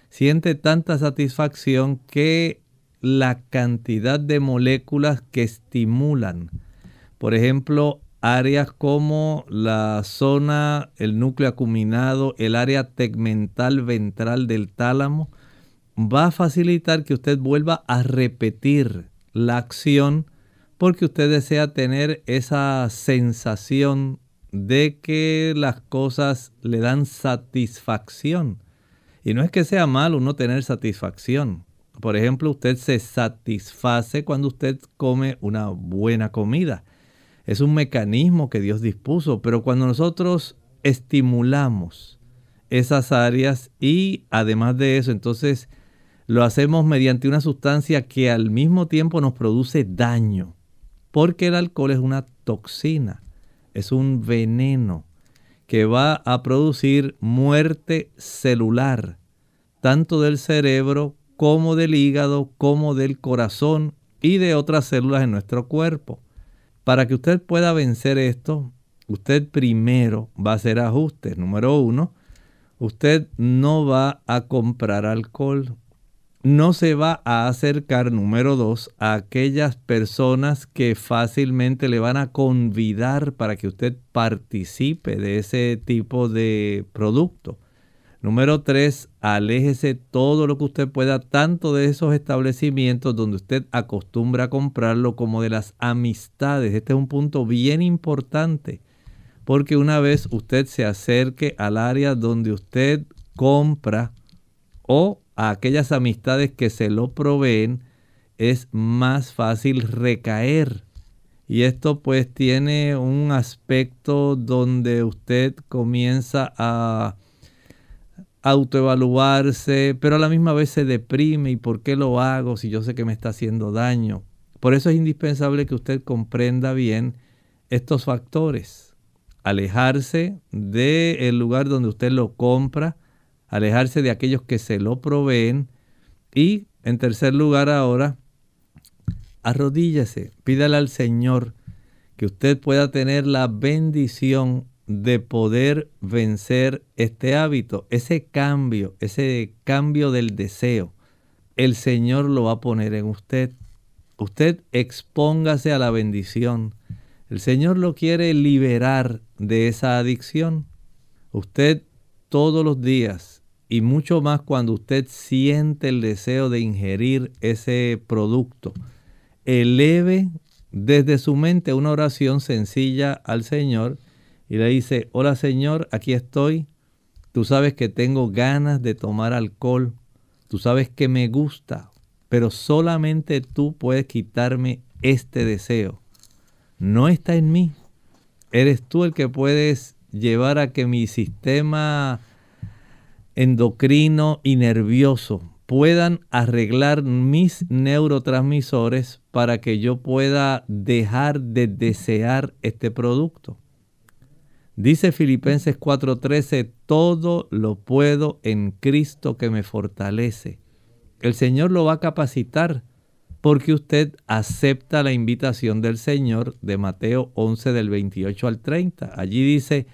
Siente tanta satisfacción que la cantidad de moléculas que estimulan, por ejemplo, áreas como la zona, el núcleo acuminado, el área tegmental ventral del tálamo, va a facilitar que usted vuelva a repetir la acción porque usted desea tener esa sensación de que las cosas le dan satisfacción. Y no es que sea malo no tener satisfacción. Por ejemplo, usted se satisface cuando usted come una buena comida es un mecanismo que Dios dispuso, pero cuando nosotros estimulamos esas áreas y además de eso, entonces lo hacemos mediante una sustancia que al mismo tiempo nos produce daño, porque el alcohol es una toxina, es un veneno que va a producir muerte celular, tanto del cerebro como del hígado, como del corazón y de otras células en nuestro cuerpo. Para que usted pueda vencer esto, usted primero va a hacer ajustes. Número uno, usted no va a comprar alcohol. No se va a acercar, número dos, a aquellas personas que fácilmente le van a convidar para que usted participe de ese tipo de producto. Número tres, aléjese todo lo que usted pueda, tanto de esos establecimientos donde usted acostumbra a comprarlo como de las amistades. Este es un punto bien importante, porque una vez usted se acerque al área donde usted compra o a aquellas amistades que se lo proveen, es más fácil recaer. Y esto pues tiene un aspecto donde usted comienza a autoevaluarse, pero a la misma vez se deprime y por qué lo hago si yo sé que me está haciendo daño. Por eso es indispensable que usted comprenda bien estos factores. Alejarse del lugar donde usted lo compra, alejarse de aquellos que se lo proveen y en tercer lugar ahora, arrodíllese, pídale al Señor que usted pueda tener la bendición de poder vencer este hábito, ese cambio, ese cambio del deseo, el Señor lo va a poner en usted. Usted expóngase a la bendición. El Señor lo quiere liberar de esa adicción. Usted todos los días y mucho más cuando usted siente el deseo de ingerir ese producto, eleve desde su mente una oración sencilla al Señor y le dice, hola Señor, aquí estoy. Tú sabes que tengo ganas de tomar alcohol. Tú sabes que me gusta, pero solamente tú puedes quitarme este deseo. No está en mí. Eres tú el que puedes llevar a que mi sistema endocrino y nervioso puedan arreglar mis neurotransmisores para que yo pueda dejar de desear este producto. Dice Filipenses 4:13, todo lo puedo en Cristo que me fortalece. El Señor lo va a capacitar porque usted acepta la invitación del Señor de Mateo 11 del 28 al 30. Allí dice,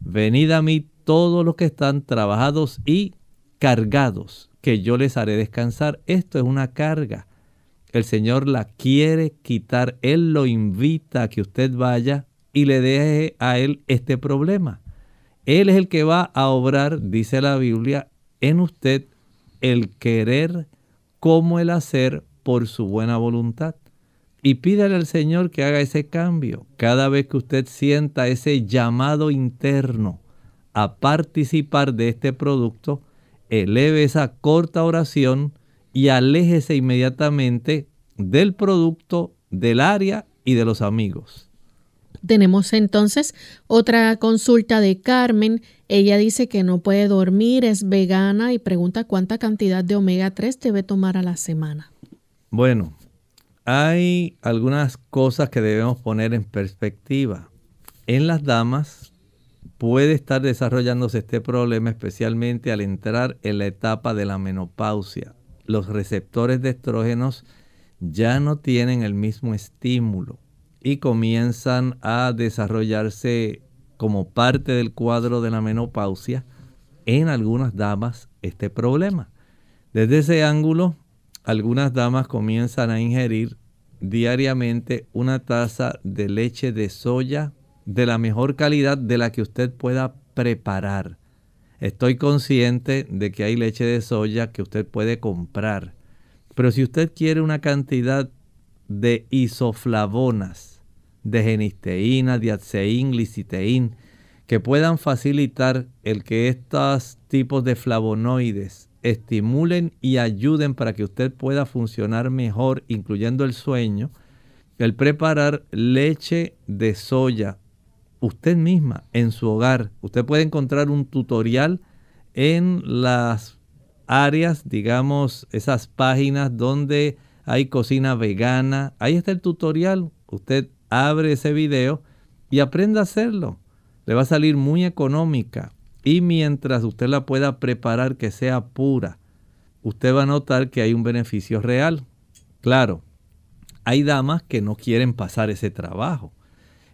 venid a mí todos los que están trabajados y cargados, que yo les haré descansar. Esto es una carga. El Señor la quiere quitar. Él lo invita a que usted vaya y le deje a Él este problema. Él es el que va a obrar, dice la Biblia, en usted el querer como el hacer por su buena voluntad. Y pídale al Señor que haga ese cambio. Cada vez que usted sienta ese llamado interno a participar de este producto, eleve esa corta oración y aléjese inmediatamente del producto, del área y de los amigos. Tenemos entonces otra consulta de Carmen. Ella dice que no puede dormir, es vegana y pregunta cuánta cantidad de omega 3 debe tomar a la semana. Bueno, hay algunas cosas que debemos poner en perspectiva. En las damas puede estar desarrollándose este problema especialmente al entrar en la etapa de la menopausia. Los receptores de estrógenos ya no tienen el mismo estímulo y comienzan a desarrollarse como parte del cuadro de la menopausia en algunas damas este problema. Desde ese ángulo, algunas damas comienzan a ingerir diariamente una taza de leche de soya de la mejor calidad de la que usted pueda preparar. Estoy consciente de que hay leche de soya que usted puede comprar, pero si usted quiere una cantidad de isoflavonas, de genisteína, diaceín, liciteín, que puedan facilitar el que estos tipos de flavonoides estimulen y ayuden para que usted pueda funcionar mejor, incluyendo el sueño, el preparar leche de soya usted misma en su hogar. Usted puede encontrar un tutorial en las áreas, digamos, esas páginas donde hay cocina vegana. Ahí está el tutorial. Usted abre ese video y aprenda a hacerlo. Le va a salir muy económica. Y mientras usted la pueda preparar que sea pura, usted va a notar que hay un beneficio real. Claro, hay damas que no quieren pasar ese trabajo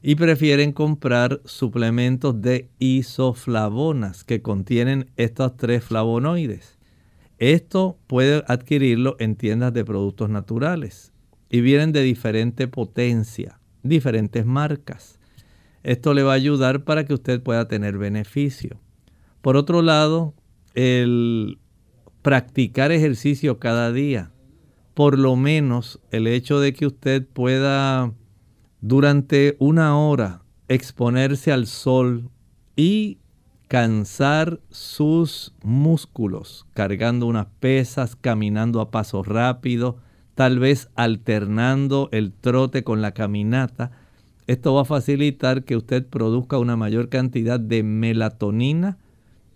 y prefieren comprar suplementos de isoflavonas que contienen estos tres flavonoides. Esto puede adquirirlo en tiendas de productos naturales y vienen de diferente potencia, diferentes marcas. Esto le va a ayudar para que usted pueda tener beneficio. Por otro lado, el practicar ejercicio cada día, por lo menos el hecho de que usted pueda durante una hora exponerse al sol y cansar sus músculos, cargando unas pesas, caminando a paso rápido, tal vez alternando el trote con la caminata. Esto va a facilitar que usted produzca una mayor cantidad de melatonina,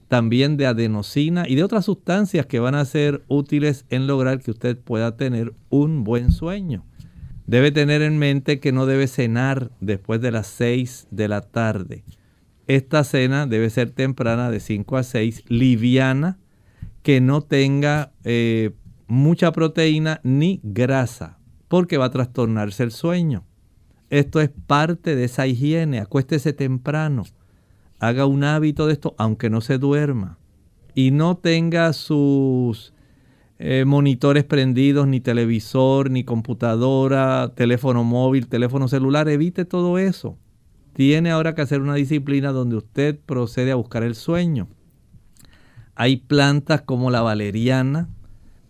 también de adenosina y de otras sustancias que van a ser útiles en lograr que usted pueda tener un buen sueño. Debe tener en mente que no debe cenar después de las 6 de la tarde. Esta cena debe ser temprana de 5 a 6, liviana, que no tenga eh, mucha proteína ni grasa, porque va a trastornarse el sueño. Esto es parte de esa higiene. Acuéstese temprano. Haga un hábito de esto, aunque no se duerma. Y no tenga sus eh, monitores prendidos, ni televisor, ni computadora, teléfono móvil, teléfono celular. Evite todo eso. Tiene ahora que hacer una disciplina donde usted procede a buscar el sueño. Hay plantas como la valeriana,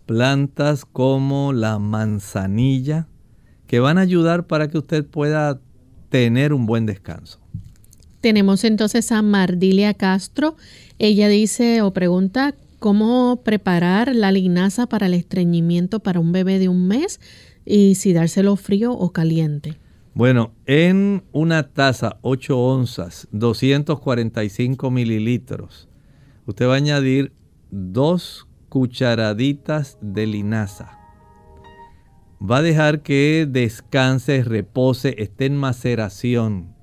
plantas como la manzanilla, que van a ayudar para que usted pueda tener un buen descanso. Tenemos entonces a Mardilia Castro. Ella dice o pregunta cómo preparar la linaza para el estreñimiento para un bebé de un mes y si dárselo frío o caliente. Bueno, en una taza 8 onzas, 245 mililitros, usted va a añadir dos cucharaditas de linaza. Va a dejar que descanse, repose, esté en maceración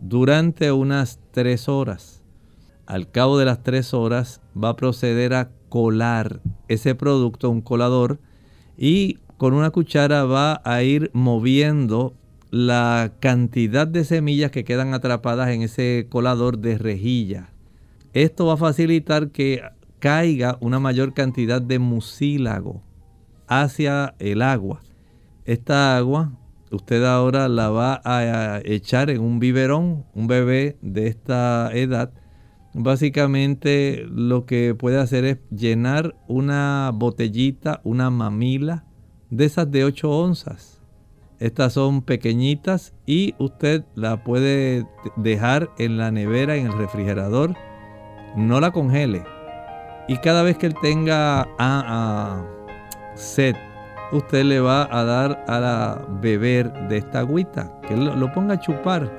durante unas 3 horas. Al cabo de las tres horas va a proceder a colar ese producto, un colador, y con una cuchara va a ir moviendo la cantidad de semillas que quedan atrapadas en ese colador de rejilla. Esto va a facilitar que caiga una mayor cantidad de mucílago hacia el agua. Esta agua usted ahora la va a echar en un biberón, un bebé de esta edad, básicamente lo que puede hacer es llenar una botellita, una mamila de esas de 8 onzas. Estas son pequeñitas y usted la puede dejar en la nevera, en el refrigerador. No la congele. Y cada vez que él tenga sed, usted le va a dar a beber de esta agüita. Que lo, lo ponga a chupar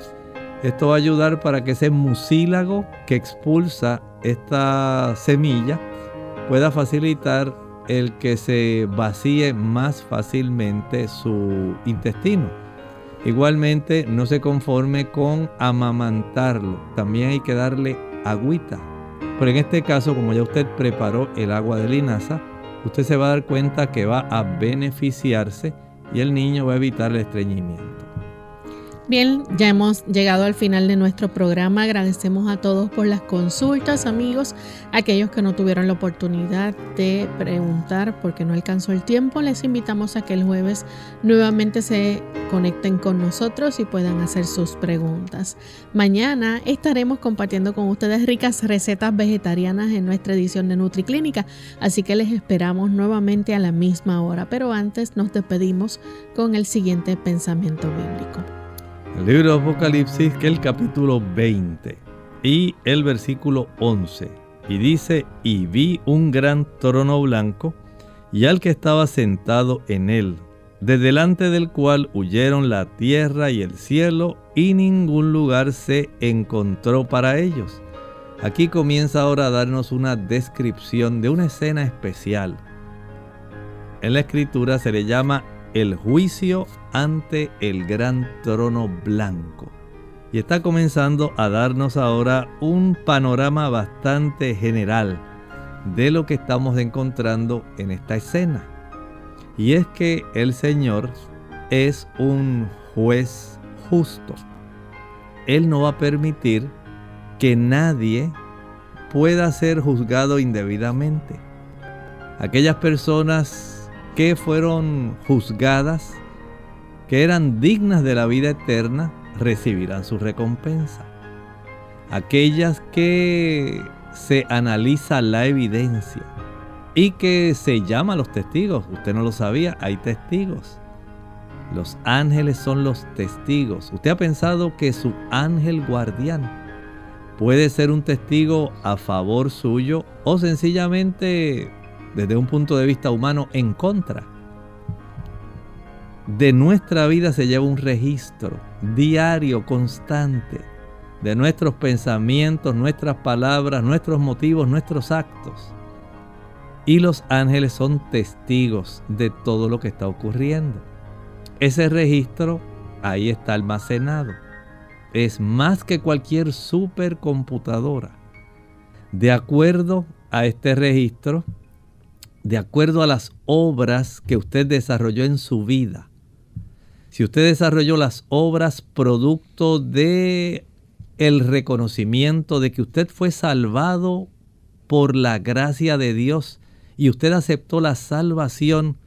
esto va a ayudar para que ese mucílago que expulsa esta semilla pueda facilitar el que se vacíe más fácilmente su intestino. Igualmente no se conforme con amamantarlo, también hay que darle agüita. Pero en este caso, como ya usted preparó el agua de linaza, usted se va a dar cuenta que va a beneficiarse y el niño va a evitar el estreñimiento. Bien, ya hemos llegado al final de nuestro programa. Agradecemos a todos por las consultas, amigos. Aquellos que no tuvieron la oportunidad de preguntar porque no alcanzó el tiempo, les invitamos a que el jueves nuevamente se conecten con nosotros y puedan hacer sus preguntas. Mañana estaremos compartiendo con ustedes ricas recetas vegetarianas en nuestra edición de NutriClínica, así que les esperamos nuevamente a la misma hora. Pero antes nos despedimos con el siguiente pensamiento bíblico. El libro de Apocalipsis, que el capítulo 20 y el versículo 11. Y dice, y vi un gran trono blanco y al que estaba sentado en él, de delante del cual huyeron la tierra y el cielo, y ningún lugar se encontró para ellos. Aquí comienza ahora a darnos una descripción de una escena especial. En la escritura se le llama el juicio ante el gran trono blanco. Y está comenzando a darnos ahora un panorama bastante general de lo que estamos encontrando en esta escena. Y es que el Señor es un juez justo. Él no va a permitir que nadie pueda ser juzgado indebidamente. Aquellas personas que fueron juzgadas, que eran dignas de la vida eterna, recibirán su recompensa. Aquellas que se analiza la evidencia y que se llama a los testigos. Usted no lo sabía, hay testigos. Los ángeles son los testigos. ¿Usted ha pensado que su ángel guardián puede ser un testigo a favor suyo o sencillamente desde un punto de vista humano en contra? De nuestra vida se lleva un registro diario, constante, de nuestros pensamientos, nuestras palabras, nuestros motivos, nuestros actos. Y los ángeles son testigos de todo lo que está ocurriendo. Ese registro ahí está almacenado. Es más que cualquier supercomputadora. De acuerdo a este registro, de acuerdo a las obras que usted desarrolló en su vida, si usted desarrolló las obras producto de el reconocimiento de que usted fue salvado por la gracia de Dios y usted aceptó la salvación,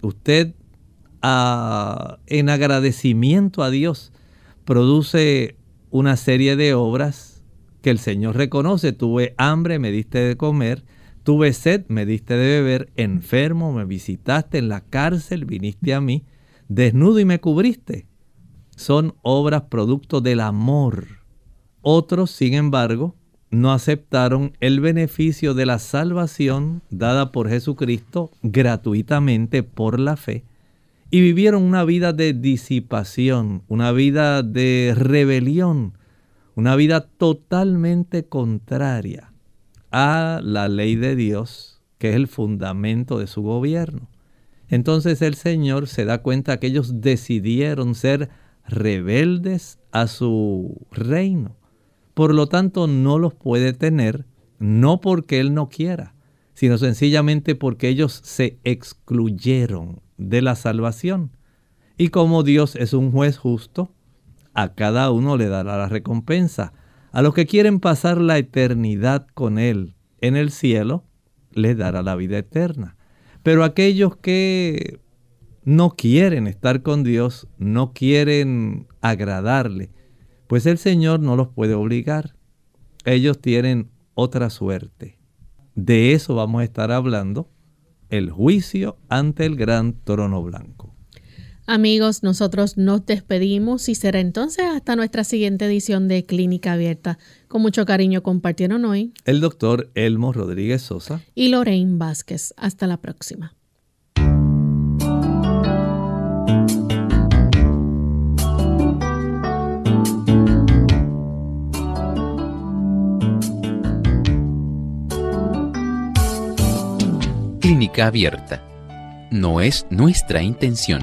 usted en agradecimiento a Dios, produce una serie de obras que el Señor reconoce. Tuve hambre, me diste de comer. Tuve sed, me diste de beber. Enfermo, me visitaste en la cárcel, viniste a mí. Desnudo y me cubriste. Son obras producto del amor. Otros, sin embargo, no aceptaron el beneficio de la salvación dada por Jesucristo gratuitamente por la fe y vivieron una vida de disipación, una vida de rebelión, una vida totalmente contraria a la ley de Dios, que es el fundamento de su gobierno. Entonces el Señor se da cuenta que ellos decidieron ser rebeldes a su reino. Por lo tanto, no los puede tener, no porque Él no quiera, sino sencillamente porque ellos se excluyeron de la salvación. Y como Dios es un juez justo, a cada uno le dará la recompensa. A los que quieren pasar la eternidad con Él en el cielo, les dará la vida eterna. Pero aquellos que no quieren estar con Dios, no quieren agradarle, pues el Señor no los puede obligar. Ellos tienen otra suerte. De eso vamos a estar hablando el juicio ante el gran trono blanco. Amigos, nosotros nos despedimos y será entonces hasta nuestra siguiente edición de Clínica Abierta. Con mucho cariño compartieron hoy el doctor Elmo Rodríguez Sosa y Lorraine Vázquez. Hasta la próxima. Clínica Abierta. No es nuestra intención